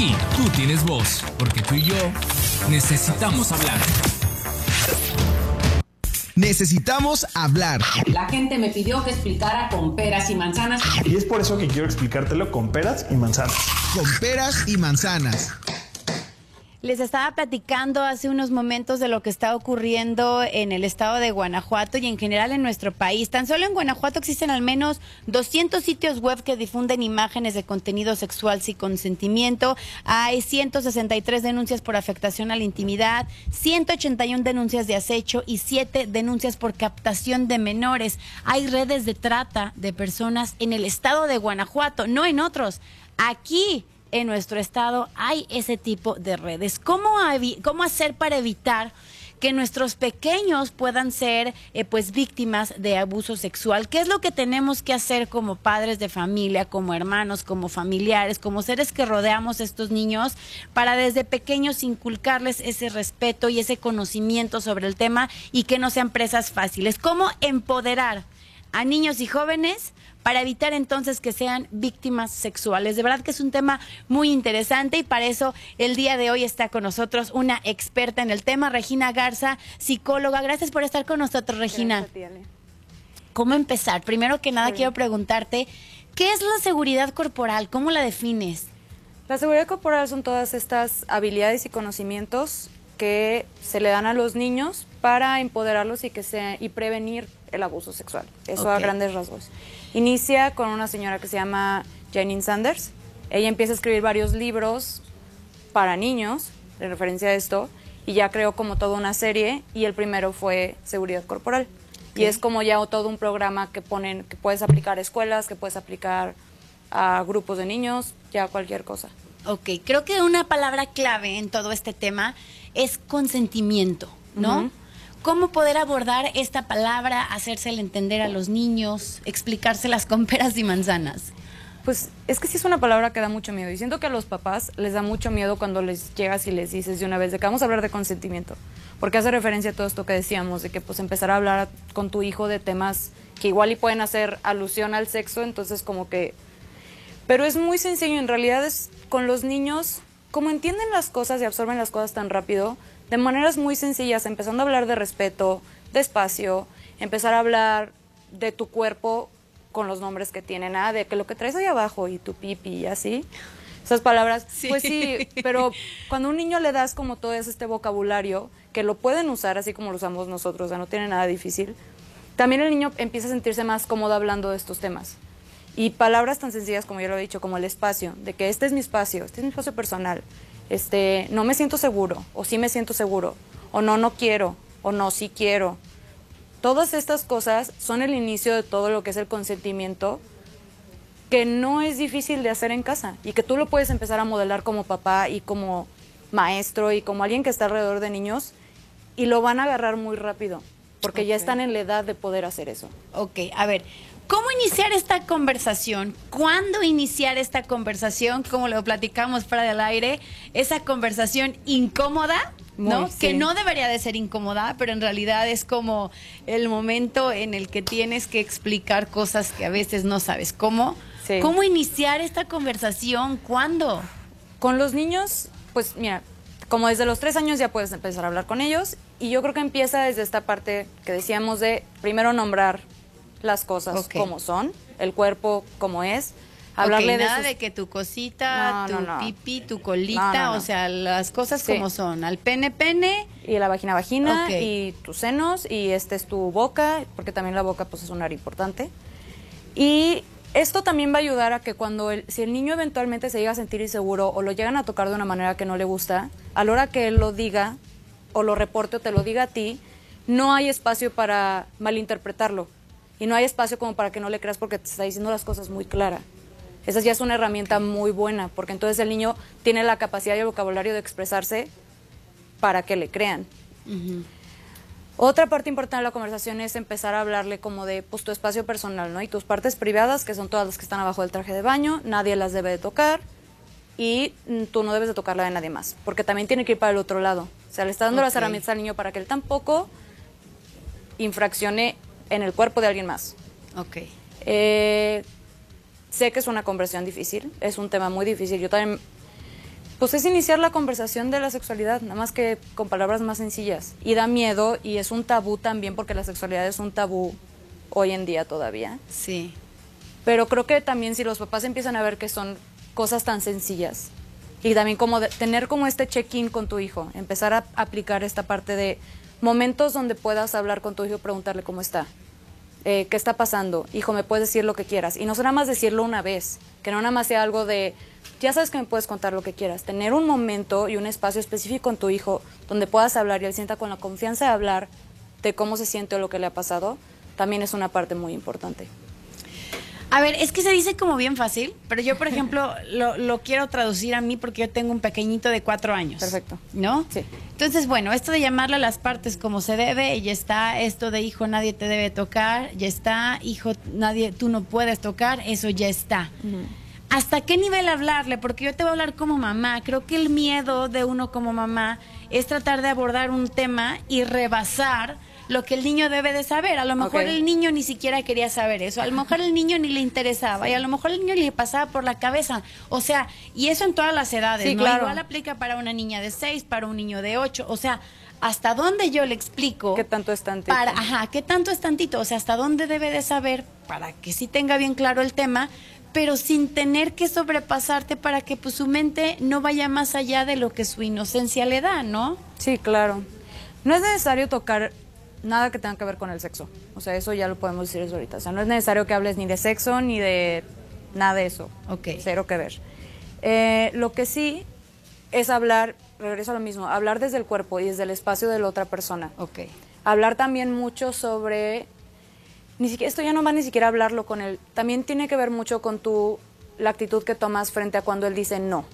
Sí, tú tienes voz, porque tú y yo necesitamos hablar. Necesitamos hablar. La gente me pidió que explicara con peras y manzanas. Y es por eso que quiero explicártelo con peras y manzanas. Con peras y manzanas. Les estaba platicando hace unos momentos de lo que está ocurriendo en el estado de Guanajuato y en general en nuestro país. Tan solo en Guanajuato existen al menos 200 sitios web que difunden imágenes de contenido sexual sin consentimiento. Hay 163 denuncias por afectación a la intimidad, 181 denuncias de acecho y 7 denuncias por captación de menores. Hay redes de trata de personas en el estado de Guanajuato, no en otros. Aquí en nuestro estado hay ese tipo de redes. ¿Cómo, cómo hacer para evitar que nuestros pequeños puedan ser eh, pues víctimas de abuso sexual. ¿Qué es lo que tenemos que hacer como padres de familia, como hermanos, como familiares, como seres que rodeamos a estos niños para desde pequeños inculcarles ese respeto y ese conocimiento sobre el tema y que no sean presas fáciles? ¿Cómo empoderar a niños y jóvenes para evitar entonces que sean víctimas sexuales. De verdad que es un tema muy interesante y para eso el día de hoy está con nosotros una experta en el tema, Regina Garza, psicóloga. Gracias por estar con nosotros, Regina. ¿Cómo empezar? Primero que nada quiero preguntarte, ¿qué es la seguridad corporal? ¿Cómo la defines? La seguridad corporal son todas estas habilidades y conocimientos que se le dan a los niños para empoderarlos y que sea, y prevenir el abuso sexual. Eso a grandes rasgos. Inicia con una señora que se llama Janine Sanders. Ella empieza a escribir varios libros para niños en referencia a esto y ya creó como toda una serie y el primero fue seguridad corporal. Y es como ya todo un programa que ponen que puedes aplicar a escuelas, que puedes aplicar a grupos de niños, ya cualquier cosa. Ok, creo que una palabra clave en todo este tema es consentimiento, ¿no? ¿Cómo poder abordar esta palabra, hacérsela entender a los niños, explicárselas con peras y manzanas? Pues es que sí es una palabra que da mucho miedo. Y siento que a los papás les da mucho miedo cuando les llegas y les dices de una vez de que vamos a hablar de consentimiento. Porque hace referencia a todo esto que decíamos, de que pues empezar a hablar con tu hijo de temas que igual y pueden hacer alusión al sexo, entonces como que... Pero es muy sencillo, en realidad es con los niños, como entienden las cosas y absorben las cosas tan rápido, de maneras muy sencillas, empezando a hablar de respeto, despacio, empezar a hablar de tu cuerpo con los nombres que tienen, ah, de que lo que traes ahí abajo y tu pipi y así. Esas palabras, pues sí, pero cuando a un niño le das como todo este vocabulario, que lo pueden usar así como lo usamos nosotros, o sea, no tiene nada difícil, también el niño empieza a sentirse más cómodo hablando de estos temas. Y palabras tan sencillas como yo lo he dicho, como el espacio, de que este es mi espacio, este es mi espacio personal, este, no me siento seguro, o sí me siento seguro, o no, no quiero, o no, sí quiero. Todas estas cosas son el inicio de todo lo que es el consentimiento, que no es difícil de hacer en casa y que tú lo puedes empezar a modelar como papá y como maestro y como alguien que está alrededor de niños y lo van a agarrar muy rápido porque ya están en la edad de poder hacer eso. Ok, a ver, ¿Cómo iniciar esta conversación? ¿Cuándo iniciar esta conversación? Como lo platicamos fuera del aire, esa conversación incómoda, ¿no? Que no debería de ser incómoda, pero en realidad es como el momento en el que tienes que explicar cosas que a veces no sabes cómo. ¿Cómo iniciar esta conversación? ¿Cuándo? Con los niños, pues mira, como desde los tres años ya puedes empezar a hablar con ellos y yo creo que empieza desde esta parte que decíamos de primero nombrar las cosas como son, el cuerpo como es. Hablarle de nada de que tu cosita, tu pipi, tu colita, o sea, las cosas como son, al pene pene. Y la vagina vagina y tus senos y este es tu boca, porque también la boca pues es un área importante. Y esto también va a ayudar a que cuando el, si el niño eventualmente se llega a sentir inseguro o lo llegan a tocar de una manera que no le gusta, a la hora que él lo diga o lo reporte o te lo diga a ti, no hay espacio para malinterpretarlo y no hay espacio como para que no le creas porque te está diciendo las cosas muy claras. Esa ya es una herramienta muy buena, porque entonces el niño tiene la capacidad y el vocabulario de expresarse para que le crean. Otra parte importante de la conversación es empezar a hablarle como de pues, tu espacio personal, ¿no? Y tus partes privadas, que son todas las que están abajo del traje de baño, nadie las debe de tocar y mm, tú no debes de tocarla de nadie más, porque también tiene que ir para el otro lado. O sea, le está dando las herramientas al niño para que él tampoco infraccione en el cuerpo de alguien más. Ok. Eh, sé que es una conversión difícil, es un tema muy difícil. Yo también pues es iniciar la conversación de la sexualidad, nada más que con palabras más sencillas. Y da miedo y es un tabú también porque la sexualidad es un tabú hoy en día todavía. Sí. Pero creo que también si los papás empiezan a ver que son cosas tan sencillas y también como de- tener como este check-in con tu hijo, empezar a aplicar esta parte de momentos donde puedas hablar con tu hijo y preguntarle cómo está. Eh, ¿Qué está pasando? Hijo, me puedes decir lo que quieras. Y no nada más decirlo una vez, que no nada más sea algo de, ya sabes que me puedes contar lo que quieras. Tener un momento y un espacio específico con tu hijo donde puedas hablar y él sienta con la confianza de hablar de cómo se siente o lo que le ha pasado, también es una parte muy importante. A ver, es que se dice como bien fácil, pero yo, por ejemplo, lo, lo quiero traducir a mí porque yo tengo un pequeñito de cuatro años. Perfecto. ¿No? Sí. Entonces, bueno, esto de llamarle a las partes como se debe, ya está. Esto de hijo, nadie te debe tocar, ya está. Hijo, nadie, tú no puedes tocar, eso ya está. ¿Hasta qué nivel hablarle? Porque yo te voy a hablar como mamá. Creo que el miedo de uno como mamá es tratar de abordar un tema y rebasar lo que el niño debe de saber. A lo mejor el niño ni siquiera quería saber eso. A lo mejor el niño ni le interesaba. Y a lo mejor el niño le pasaba por la cabeza. O sea, y eso en todas las edades. Sí, ¿no? claro. Igual aplica para una niña de seis, para un niño de ocho. O sea, hasta dónde yo le explico. ¿Qué tanto es tantito? Para, ajá, ¿qué tanto es tantito? O sea, hasta dónde debe de saber para que sí tenga bien claro el tema, pero sin tener que sobrepasarte para que pues su mente no vaya más allá de lo que su inocencia le da, ¿no? Sí, claro. No es necesario tocar nada que tenga que ver con el sexo. O sea, eso ya lo podemos decir desde ahorita. O sea, no es necesario que hables ni de sexo ni de nada de eso. Ok. Cero que ver. Eh, lo que sí es hablar, regreso a lo mismo, hablar desde el cuerpo y desde el espacio de la otra persona. Ok. Hablar también mucho sobre, ni siquiera, esto ya no va ni siquiera a hablarlo con él, también tiene que ver mucho con tu, la actitud que tomas frente a cuando él dice no.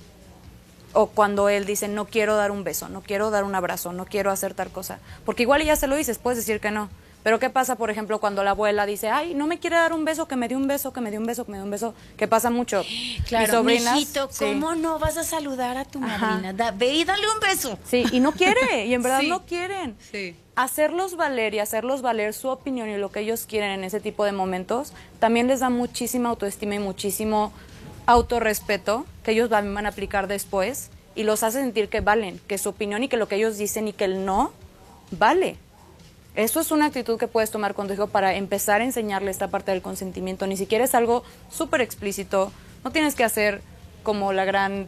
O cuando él dice no quiero dar un beso, no quiero dar un abrazo, no quiero hacer tal cosa. Porque igual ya se lo dices, puedes decir que no. Pero ¿qué pasa, por ejemplo, cuando la abuela dice, ay, no me quiere dar un beso, que me dé un beso, que me dé un beso, que me dé un beso? Que pasa mucho. Claro, Mis sobrinas, mijito, sí. ¿cómo no vas a saludar a tu madrina? Da- ve y dale un beso. Sí, y no quiere, y en verdad Sí. no quieren. Sí. Hacerlos valer y hacerlos valer su opinión y lo que ellos quieren en ese tipo de momentos también les da muchísima autoestima y muchísimo autorrespeto que ellos van a aplicar después y los hace sentir que valen, que su opinión y que lo que ellos dicen y que el no vale. Eso es una actitud que puedes tomar con tu hijo para empezar a enseñarle esta parte del consentimiento. Ni siquiera es algo súper explícito. No tienes que hacer como la gran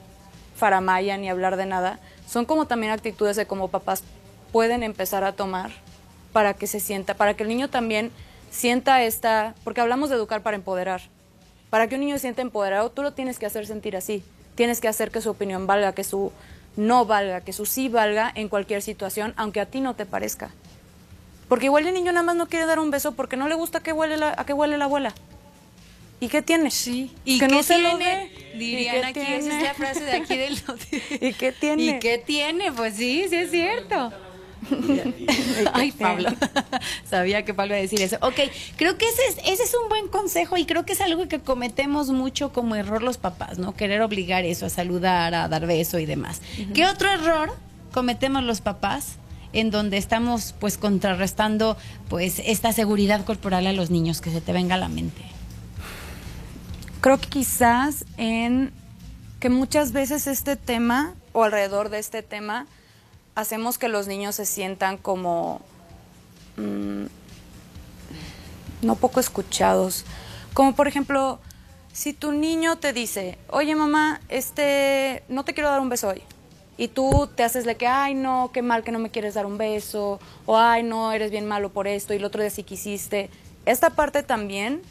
faramaya ni hablar de nada. Son como también actitudes de como papás pueden empezar a tomar para que se sienta, para que el niño también sienta esta, porque hablamos de educar para empoderar. Para que un niño se sienta empoderado, tú lo tienes que hacer sentir así. Tienes que hacer que su opinión valga, que su no valga, que su sí valga en cualquier situación, aunque a ti no te parezca. Porque igual el niño nada más no quiere dar un beso porque no le gusta que huele la, a qué huele la abuela. ¿Y qué tiene? Sí. que no se lo tiene? dé. Dirían ¿Y qué aquí, esa es tiene? la frase de aquí del... ¿Y qué tiene? ¿Y qué tiene? Pues sí, sí es cierto. Ay, Pablo. Sabía que Pablo iba a decir eso. Ok, creo que ese es, ese es un buen consejo y creo que es algo que cometemos mucho como error los papás, ¿no? Querer obligar eso, a saludar, a dar beso y demás. ¿Qué otro error cometemos los papás en donde estamos pues contrarrestando pues esta seguridad corporal a los niños que se te venga a la mente? Creo que quizás en que muchas veces este tema o alrededor de este tema hacemos que los niños se sientan como mm, no poco escuchados. Como por ejemplo, si tu niño te dice, oye mamá, este, no te quiero dar un beso hoy. Y tú te haces de que, ay no, qué mal que no me quieres dar un beso, o ay no, eres bien malo por esto, y el otro día sí quisiste. Esta parte también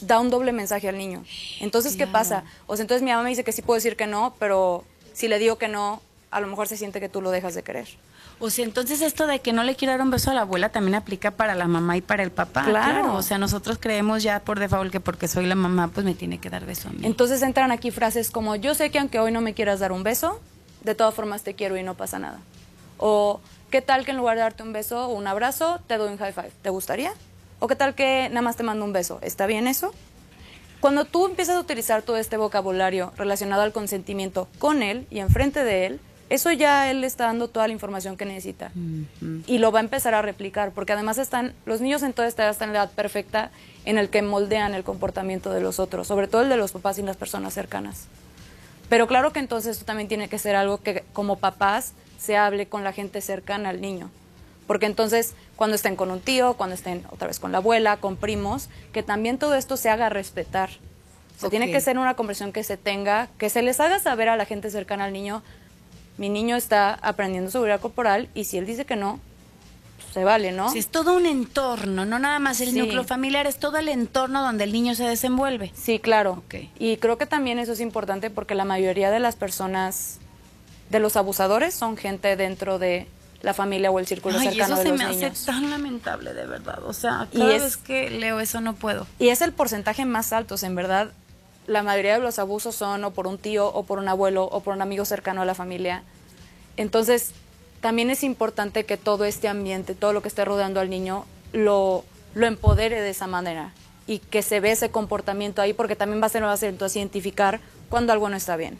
da un doble mensaje al niño. Entonces, ¿qué pasa? O sea, entonces mi mamá me dice que sí puedo decir que no, pero si le digo que no, a lo mejor se siente que tú lo dejas de querer. O sea, entonces esto de que no le quiero dar un beso a la abuela también aplica para la mamá y para el papá. Claro. O sea, nosotros creemos ya por default que porque soy la mamá, pues me tiene que dar beso a mí. Entonces entran aquí frases como, yo sé que aunque hoy no me quieras dar un beso, de todas formas te quiero y no pasa nada. O, ¿qué tal que en lugar de darte un beso o un abrazo, te doy un high five? ¿Te gustaría? O, ¿qué tal que nada más te mando un beso? ¿Está bien eso? Cuando tú empiezas a utilizar todo este vocabulario relacionado al consentimiento con él y enfrente de él, eso ya él le está dando toda la información que necesita. Y lo va a empezar a replicar, porque además están, los niños en toda esta edad están en la edad perfecta en el que moldean el comportamiento de los otros, sobre todo el de los papás y las personas cercanas. Pero claro que entonces esto también tiene que ser algo que como papás se hable con la gente cercana al niño. Porque entonces cuando estén con un tío, cuando estén otra vez con la abuela, con primos, que también todo esto se haga respetar. O sea, tiene que ser una conversación que se tenga, que se les haga saber a la gente cercana al niño, mi niño está aprendiendo seguridad corporal y si él dice que no, pues, se vale, ¿no? Sí, es todo un entorno, no nada más el Sí. núcleo familiar, es todo el entorno donde el niño se desenvuelve. Sí, claro. Ok. Y creo que también eso es importante porque la mayoría de las personas, de los abusadores, son gente dentro de la familia o el círculo Ay, cercano eso de se los me niños. hace tan lamentable, de verdad. O sea, Y cada es- vez que leo eso no puedo. Y es el porcentaje más alto, o sea, en verdad. La mayoría de los abusos son o por un tío, o por un abuelo, o por un amigo cercano a la familia. Entonces, también es importante que todo este ambiente, todo lo que esté rodeando al niño, lo, lo empodere de esa manera y que se ve ese comportamiento ahí, porque también va a ser, entonces identificar cuando algo no está bien.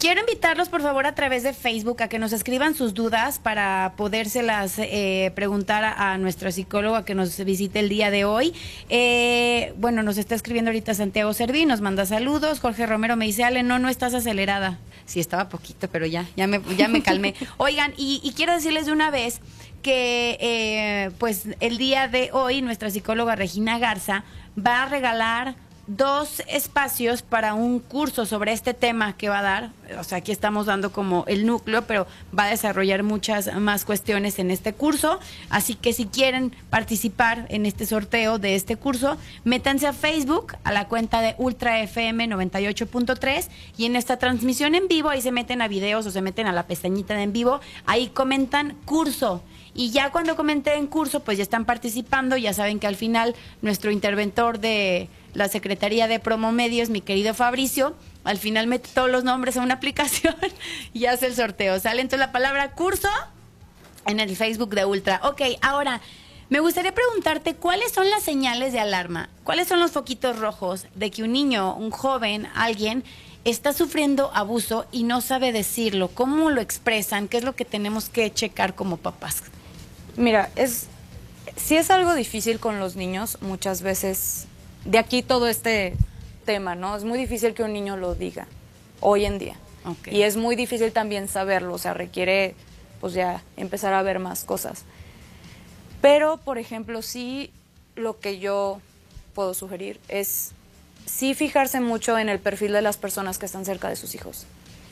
Quiero invitarlos, por favor, a través de Facebook a que nos escriban sus dudas para podérselas eh, preguntar a, a nuestro psicólogo a que nos visite el día de hoy. Eh, bueno, nos está escribiendo ahorita Santiago Serví, nos manda saludos. Jorge Romero me dice, Ale, no, no estás acelerada. Sí, estaba poquito, pero ya, ya me, ya me calmé. Oigan, y, y quiero decirles de una vez que eh, pues el día de hoy nuestra psicóloga Regina Garza va a regalar dos espacios para un curso sobre este tema que va a dar. O sea, aquí estamos dando como el núcleo, pero va a desarrollar muchas más cuestiones en este curso. Así que si quieren participar en este sorteo de este curso, métanse a Facebook, a la cuenta de Ultra FM 98.3 y en esta transmisión en vivo, ahí se meten a videos o se meten a la pestañita de en vivo, ahí comentan curso. Y ya cuando comenten en curso, pues ya están participando. Ya saben que al final nuestro interventor de la Secretaría de Promo Medios, mi querido Fabricio, al final mete todos los nombres a una aplicación y hace el sorteo. Sale entonces la palabra curso en el Facebook de Ultra. Ok, ahora, me gustaría preguntarte cuáles son las señales de alarma, cuáles son los foquitos rojos de que un niño, un joven, alguien está sufriendo abuso y no sabe decirlo, cómo lo expresan, qué es lo que tenemos que checar como papás. Mira, es si es algo difícil con los niños, muchas veces de aquí todo este tema, ¿no? Es muy difícil que un niño lo diga hoy en día. Ok. Y es muy difícil también saberlo, o sea, requiere pues ya empezar a ver más cosas. Pero, por ejemplo, sí lo que yo puedo sugerir es sí fijarse mucho en el perfil de las personas que están cerca de sus hijos.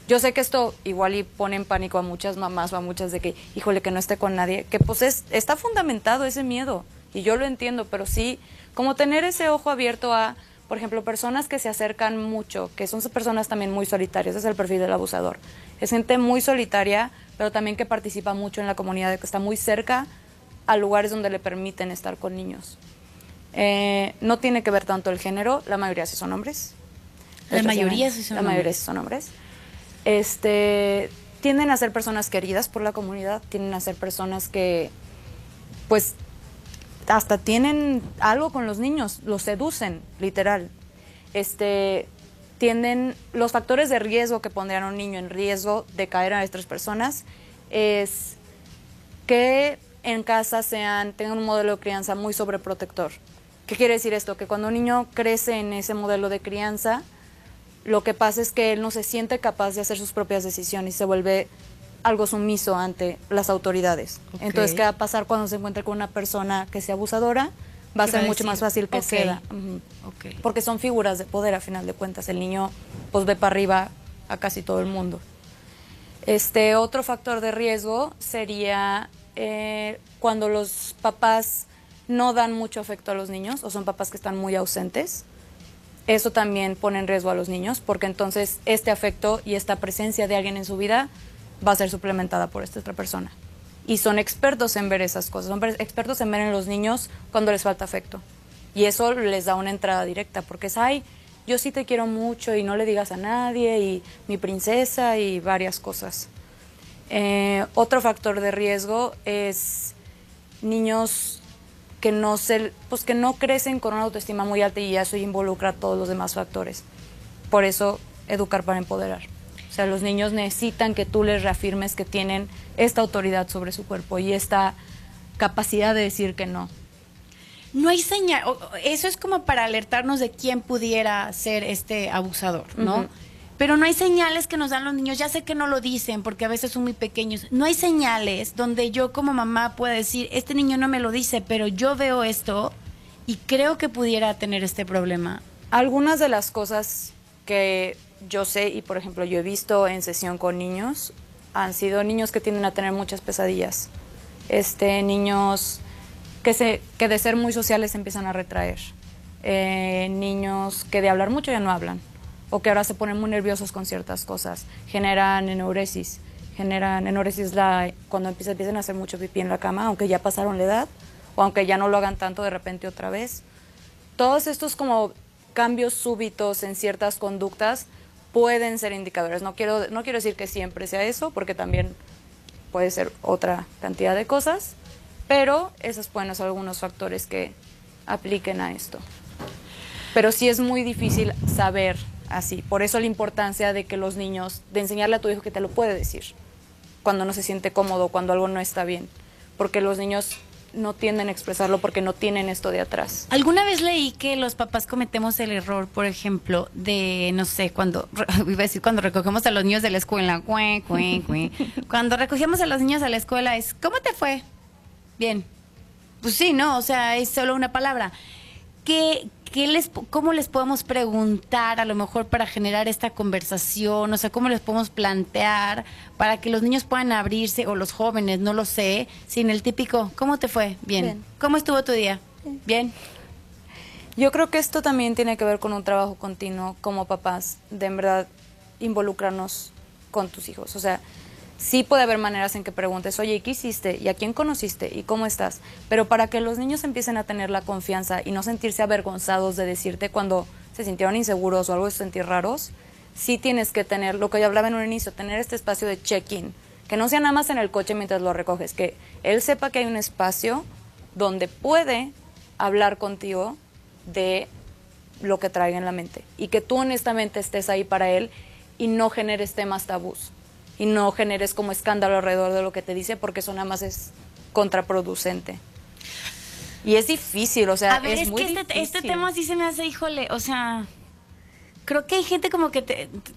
Yo sé que esto igual y pone en pánico a muchas mamás o a muchas de que, híjole, que no esté con nadie, que pues es, está fundamentado ese miedo y yo lo entiendo, pero sí, como tener ese ojo abierto a, por ejemplo, personas que se acercan mucho, que son personas también muy solitarias, ese es el perfil del abusador. Es gente muy solitaria, pero también que participa mucho en la comunidad, que está muy cerca a lugares donde le permiten estar con niños. Eh, no tiene que ver tanto el género, la mayoría sí son hombres. La mayoría sí son La mayoría sí son hombres. Este, tienden a ser personas queridas por la comunidad, tienden a ser personas que, pues, hasta tienen algo con los niños, los seducen, literal. Este, tienden, los factores de riesgo que pondrían a un niño en riesgo de caer a estas personas es que en casa sean, tengan un modelo de crianza muy sobreprotector. ¿Qué quiere decir esto? Que cuando un niño crece en ese modelo de crianza, lo que pasa es que él no se siente capaz de hacer sus propias decisiones y se vuelve algo sumiso ante las autoridades. Entonces, ¿qué va a pasar cuando se encuentre con una persona que sea abusadora? Va a ¿Qué ser mucho más fácil que Ok. ceda. Porque son figuras de poder a final de cuentas. El niño pues ve para arriba a casi todo el mundo. Este otro factor de riesgo sería eh, cuando los papás no dan mucho afecto a los niños o son papás que están muy ausentes. Eso también pone en riesgo a los niños porque entonces este afecto y esta presencia de alguien en su vida va a ser suplementada por esta otra persona. Y son expertos en ver esas cosas, son expertos en ver en los niños cuando les falta afecto. Y eso les da una entrada directa porque es, ay, yo sí te quiero mucho y no le digas a nadie y mi princesa y varias cosas. Eh, otro factor de riesgo es niños que no se, pues que no crecen con una autoestima muy alta y eso involucra a todos los demás factores. Por eso, educar para empoderar. O sea, los niños necesitan que tú les reafirmes que tienen esta autoridad sobre su cuerpo y esta capacidad de decir que no. No hay señal, eso es como para alertarnos de quién pudiera ser este abusador, ¿no? Pero no hay señales que nos dan los niños. Ya sé que no lo dicen porque a veces son muy pequeños. No hay señales donde yo como mamá pueda decir, este niño no me lo dice, pero yo veo esto y creo que pudiera tener este problema. Algunas de las cosas que yo sé y por ejemplo yo he visto en sesión con niños han sido niños que tienden a tener muchas pesadillas. Este, niños que, se, que de ser muy sociales se empiezan a retraer. Eh, niños que de hablar mucho ya no hablan o que ahora se ponen muy nerviosos con ciertas cosas. Generan enuresis. Generan enuresis la, cuando empiezan, empiezan a hacer mucho pipí en la cama, aunque ya pasaron la edad o aunque ya no lo hagan tanto de repente otra vez. Todos estos como cambios súbitos en ciertas conductas pueden ser indicadores. No quiero, no quiero decir que siempre sea eso, porque también puede ser otra cantidad de cosas, pero esos pueden ser algunos factores que apliquen a esto. Pero sí es muy difícil saber así. Por eso la importancia de que los niños, de enseñarle a tu hijo que te lo puede decir cuando no se siente cómodo, cuando algo no está bien. Porque los niños no tienden a expresarlo porque no tienen esto de atrás. Alguna vez leí que los papás cometemos el error, por ejemplo, de, no sé, cuando, iba a decir, cuando recogemos a los niños de la escuela, cue, cue, cue. cuando recogemos a los niños de la escuela es, ¿cómo te fue? Bien. Pues sí, ¿no? O sea, es solo una palabra. ¿Qué, qué les, ¿Cómo les podemos preguntar a lo mejor para generar esta conversación? O sea, ¿cómo les podemos plantear para que los niños puedan abrirse o los jóvenes, no lo sé, sin el típico, ¿cómo te fue? Bien. Bien. ¿Cómo estuvo tu día? Bien. Yo creo que esto también tiene que ver con un trabajo continuo como papás, de en verdad involucrarnos con tus hijos. O sea, sí puede haber maneras en que preguntes, oye, ¿y qué hiciste? ¿Y a quién conociste? ¿Y cómo estás? Pero para que los niños empiecen a tener la confianza y no sentirse avergonzados de decirte cuando se sintieron inseguros o algo de sentir raros, sí tienes que tener, lo que yo hablaba en un inicio, tener este espacio de check-in, que no sea nada más en el coche mientras lo recoges, que él sepa que hay un espacio donde puede hablar contigo de lo que traiga en la mente y que tú honestamente estés ahí para él y no generes temas tabús y no generes como escándalo alrededor de lo que te dice porque eso nada más es contraproducente. Y es difícil, o sea, A ver, es, es, muy que este, difícil. este tema sí se me hace, híjole, o sea, creo que hay gente como que te... te-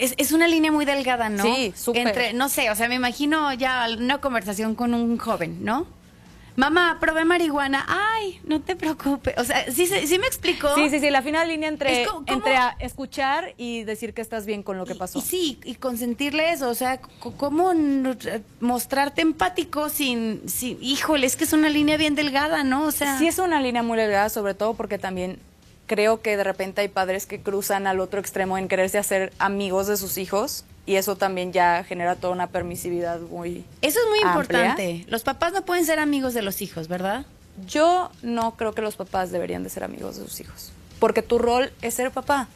es, es una línea muy delgada, ¿no? Sí, súper. Entre, no sé, o sea, me imagino ya una conversación con un joven, ¿no? Mamá, probé marihuana. Ay, no te preocupes. O sea, ¿sí, me explicó? Sí, sí, sí, la final línea entre, Es como- ¿cómo? entre a escuchar y decir que estás bien con lo que pasó. Y, sí, y consentirle eso, o sea, cómo n- mostrarte empático sin, sin, híjole, es que es una línea bien delgada, ¿no? O sea, Sí es una línea muy delgada, sobre todo porque también creo que de repente hay padres que cruzan al otro extremo en quererse hacer amigos de sus hijos y eso también ya genera toda una permisividad muy eso es muy amplia. importante. Los papás no pueden ser amigos de los hijos, ¿verdad? Yo no creo que los papás deberían de ser amigos de sus hijos, porque tu rol es ser papá.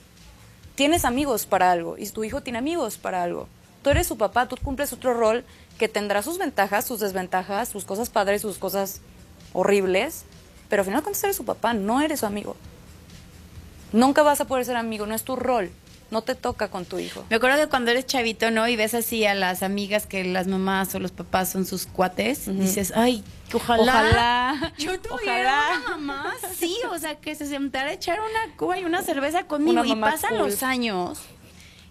Tienes amigos para algo y tu hijo tiene amigos para algo. Tú eres su papá, tú cumples otro rol que tendrá sus ventajas, sus desventajas, sus cosas padres, sus cosas horribles, pero al final cuando eres su papá, no eres su amigo. Nunca vas a poder ser amigo, no es tu rol, no te toca con tu hijo. Me acuerdo que cuando eres chavito, ¿no? Y ves así a las amigas que las mamás o los papás son sus cuates, dices, ay, ojalá. Ojalá, Yo tuviera ojalá. una mamá, sí, o sea, que se sentara a echar una cuba y una cerveza conmigo. Una y pasan cool. los años.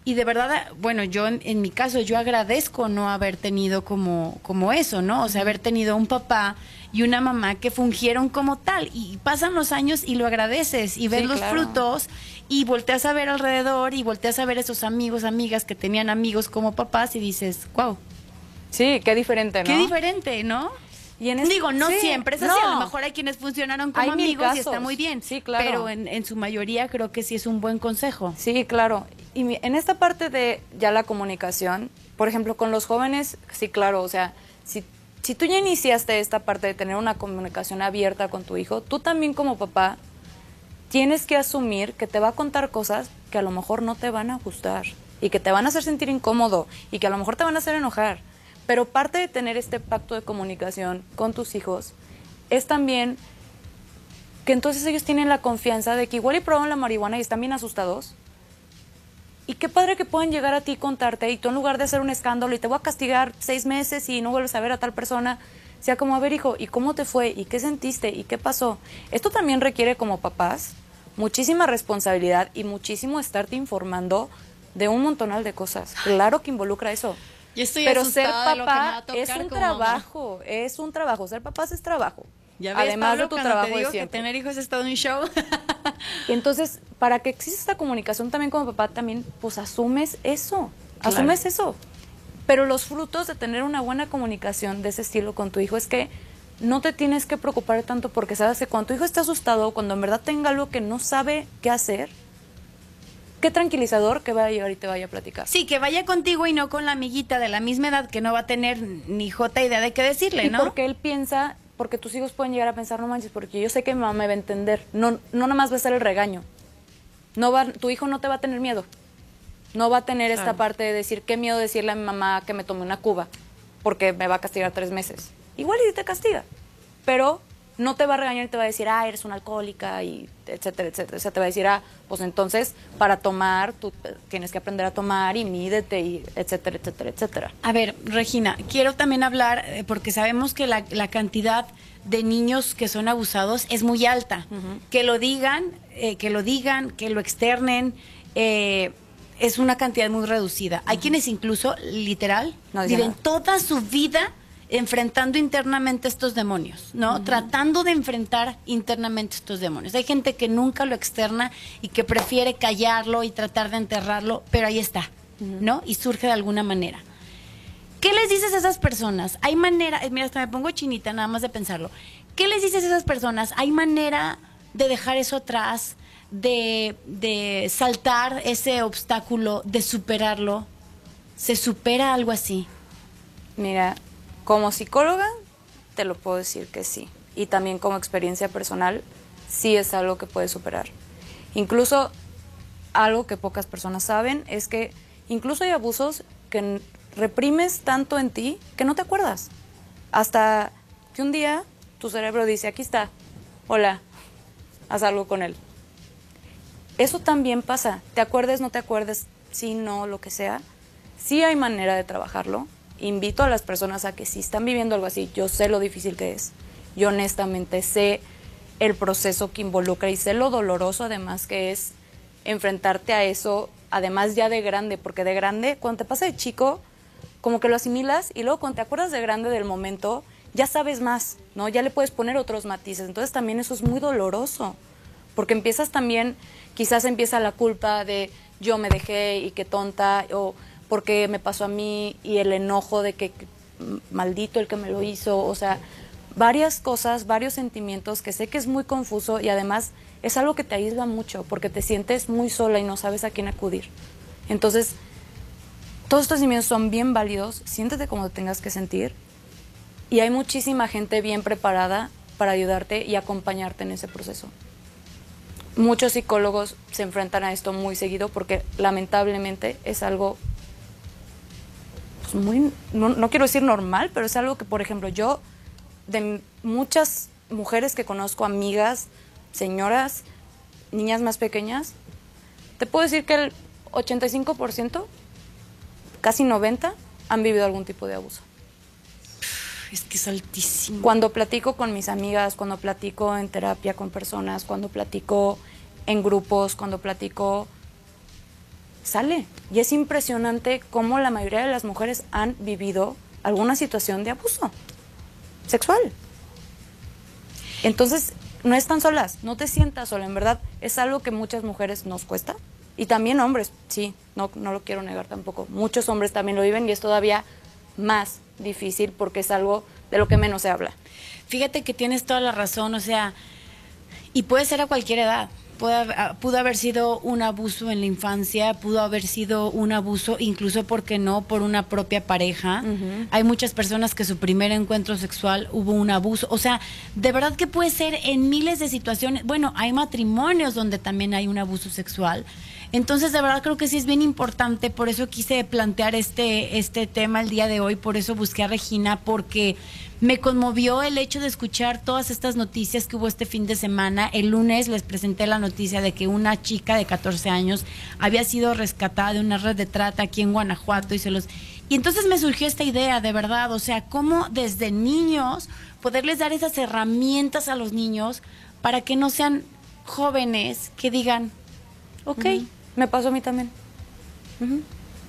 Y de verdad, bueno, yo en, en mi caso, yo agradezco no haber tenido como, como eso, ¿no? O sea, haber tenido un papá y una mamá que fungieron como tal. Y pasan los años y lo agradeces y ves Sí, los claro. frutos y volteas a ver alrededor y volteas a ver esos amigos, amigas que tenían amigos como papás y dices, wow, Sí, qué diferente, ¿no? qué diferente, ¿no? Y en este- Digo, no sí, siempre es así, a lo mejor hay quienes funcionaron como Hay amigos y está muy bien. Sí, claro. Pero en, en su mayoría creo que sí es un buen consejo. Sí, claro. Y mi- en esta parte de ya la comunicación, por ejemplo, con los jóvenes, sí, claro, o sea, si, si tú ya iniciaste esta parte de tener una comunicación abierta con tu hijo, tú también como papá tienes que asumir que te va a contar cosas que a lo mejor no te van a gustar y que te van a hacer sentir incómodo y que a lo mejor te van a hacer enojar. Pero parte de tener este pacto de comunicación con tus hijos es también que entonces ellos tienen la confianza de que igual y probaron la marihuana y están bien asustados. Y qué padre que puedan llegar a ti y contarte y tú en lugar de hacer un escándalo y te voy a castigar seis meses y no vuelves a ver a tal persona, sea como, a ver hijo, ¿y cómo te fue? ¿Y qué sentiste? ¿Y qué pasó? Esto también requiere como papás muchísima responsabilidad y muchísimo estarte informando de un montonal de cosas. Claro que involucra eso. Yo estoy Pero ser papá es un mamá. trabajo, es un trabajo. Ser papá es trabajo. Ya ves, Además Pablo, de tu trabajo te de digo que tener hijos es todo un show. Entonces, para que exista esta comunicación también como papá, también, pues asumes eso, asumes eso. Pero los frutos de tener una buena comunicación de ese estilo con tu hijo es que no te tienes que preocupar tanto porque sabes que cuando tu hijo está asustado, cuando en verdad tenga algo que no sabe qué hacer, qué tranquilizador que vaya a llegar y te vaya a platicar. Sí, que vaya contigo y no con la amiguita de la misma edad que no va a tener ni jota idea de qué decirle, Y ¿no? porque él piensa, porque tus hijos pueden llegar a pensar, no manches, porque yo sé que mi mamá me va a entender. No, no nada más va a ser el regaño. No va, tu hijo no te va a tener miedo. No va a tener esta parte de decir, qué miedo decirle a mi mamá que me tome una cuba, porque me va a castigar tres meses. Igual y te castiga, pero no te va a regañar y te va a decir, ah, eres una alcohólica, y etcétera, etcétera. O sea, te va a decir, ah, pues entonces, para tomar, tú tienes que aprender a tomar y mídete, y etcétera, etcétera, etcétera. A ver, Regina, quiero también hablar, eh, porque sabemos que la, la cantidad de niños que son abusados es muy alta. Que lo digan, eh, que lo digan, que lo externen, eh, es una cantidad muy reducida. Hay quienes incluso, literal, No viven nada. toda su vida enfrentando internamente estos demonios, ¿no? Tratando de enfrentar internamente estos demonios. Hay gente que nunca lo externa y que prefiere callarlo y tratar de enterrarlo, pero ahí está, ¿no? Y surge de alguna manera. ¿Qué les dices a esas personas? Hay manera, eh, mira, hasta me pongo chinita nada más de pensarlo. ¿Qué les dices a esas personas? ¿Hay manera de dejar eso atrás, de, de saltar ese obstáculo, de superarlo? ¿Se supera algo así? Mira, como psicóloga te lo puedo decir que sí. Y también como experiencia personal, sí es algo que puedes superar. Incluso algo que pocas personas saben es que incluso hay abusos que reprimes tanto en ti que no te acuerdas. Hasta que un día tu cerebro dice, aquí está, hola, haz algo con él. Eso también pasa. Te acuerdes, no te acuerdes, sí, no, lo que sea. Sí hay manera de trabajarlo. Invito a las personas a que si están viviendo algo así, yo sé lo difícil que es. Yo honestamente sé el proceso que involucra y sé lo doloroso además que es enfrentarte a eso, además ya de grande, porque de grande, cuando te pasa de chico, como que lo asimilas y luego cuando te acuerdas de grande del momento, ya sabes más, ¿no? Ya le puedes poner otros matices. Entonces también eso es muy doloroso, porque empiezas también, quizás empieza la culpa de yo me dejé y qué tonta, o porque me pasó a mí, y el enojo de que, maldito el que me lo hizo, o sea, varias cosas, varios sentimientos que sé que es muy confuso y además es algo que te aísla mucho, porque te sientes muy sola y no sabes a quién acudir. Entonces, todos estos sentimientos son bien válidos, siéntete como tengas que sentir y hay muchísima gente bien preparada para ayudarte y acompañarte en ese proceso. Muchos psicólogos se enfrentan a esto muy seguido porque lamentablemente es algo pues, muy, no, no quiero decir normal, pero es algo que, por ejemplo, yo, de muchas mujeres que conozco, amigas, señoras, niñas más pequeñas, te puedo decir que el 85%, casi 90%, han vivido algún tipo de abuso. Es que es altísimo. Cuando platico con mis amigas, cuando platico en terapia con personas, cuando platico en grupos, cuando platico, sale. Y es impresionante cómo la mayoría de las mujeres han vivido alguna situación de abuso sexual. Entonces, no están solas, no te sientas sola, en verdad es algo que muchas mujeres nos cuesta. Y también hombres, sí, no, no lo quiero negar tampoco. Muchos hombres también lo viven y es todavía más difícil porque es algo de lo que menos se habla. Fíjate que tienes toda la razón, o sea, y puede ser a cualquier edad. Ah, pudo haber sido un abuso en la infancia, pudo haber sido un abuso, incluso, porque no?, por una propia pareja. Hay muchas personas que su primer encuentro sexual hubo un abuso. O sea, de verdad que puede ser en miles de situaciones. Bueno, hay matrimonios donde también hay un abuso sexual. Entonces, de verdad creo que sí es bien importante, por eso quise plantear este, este tema el día de hoy, por eso busqué a Regina, porque me conmovió el hecho de escuchar todas estas noticias que hubo este fin de semana. El lunes les presenté la noticia de que una chica de 14 años había sido rescatada de una red de trata aquí en Guanajuato y se los... Y entonces me surgió esta idea, de verdad, o sea, cómo desde niños poderles dar esas herramientas a los niños para que no sean jóvenes que digan, ok, Me pasó a mí también.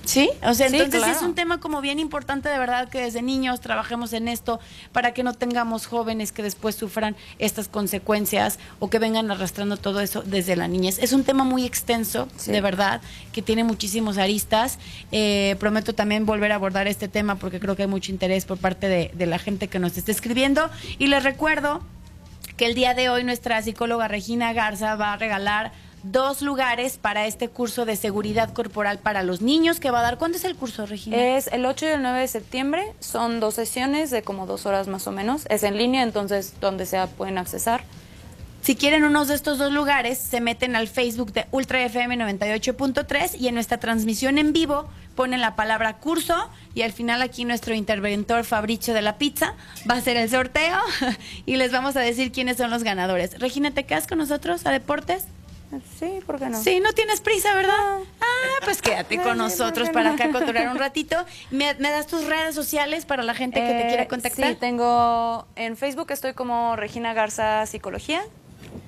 Sí, o sea, Sí, entonces claro. es un tema como bien importante de verdad que desde niños trabajemos en esto para que no tengamos jóvenes que después sufran estas consecuencias o que vengan arrastrando todo eso desde la niñez. Es un tema muy extenso, Sí. de verdad, que tiene muchísimos aristas. Eh, prometo también volver a abordar este tema porque creo que hay mucho interés por parte de, de la gente que nos está escribiendo. Y les recuerdo que el día de hoy nuestra psicóloga Regina Garza va a regalar dos lugares para este curso de seguridad corporal para los niños que va a dar. ¿Cuándo es el curso, Regina? Es el 8 y el 9 de septiembre, son dos sesiones de como dos horas más o menos. Es en línea, entonces donde sea pueden accesar. Si quieren unos de estos dos lugares, se meten al Facebook de Ultra FM 98.3 y en nuestra transmisión en vivo ponen la palabra curso y al final aquí nuestro interventor Fabricio de la Pizza va a hacer el sorteo y les vamos a decir quiénes son los ganadores. Regina, ¿te quedas con nosotros a Deportes? Sí, ¿por qué no? Sí, no tienes prisa, ¿verdad? Ah, pues quédate con nosotros ¿por qué para acá cotorrear un ratito. ¿Me, me das tus redes sociales para la gente que te Eh, quiera contactar? Sí, tengo en Facebook estoy como Regina Garza Psicología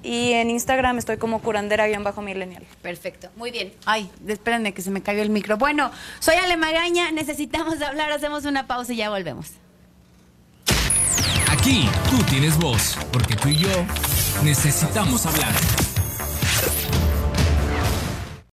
y en Instagram estoy como curandera-millennial. Perfecto, muy bien. Ay, espérenme que se me cayó el micro. Bueno, soy Ale Magaña, necesitamos hablar, hacemos una pausa y ya volvemos. Aquí tú tienes voz, porque tú y yo necesitamos hablar.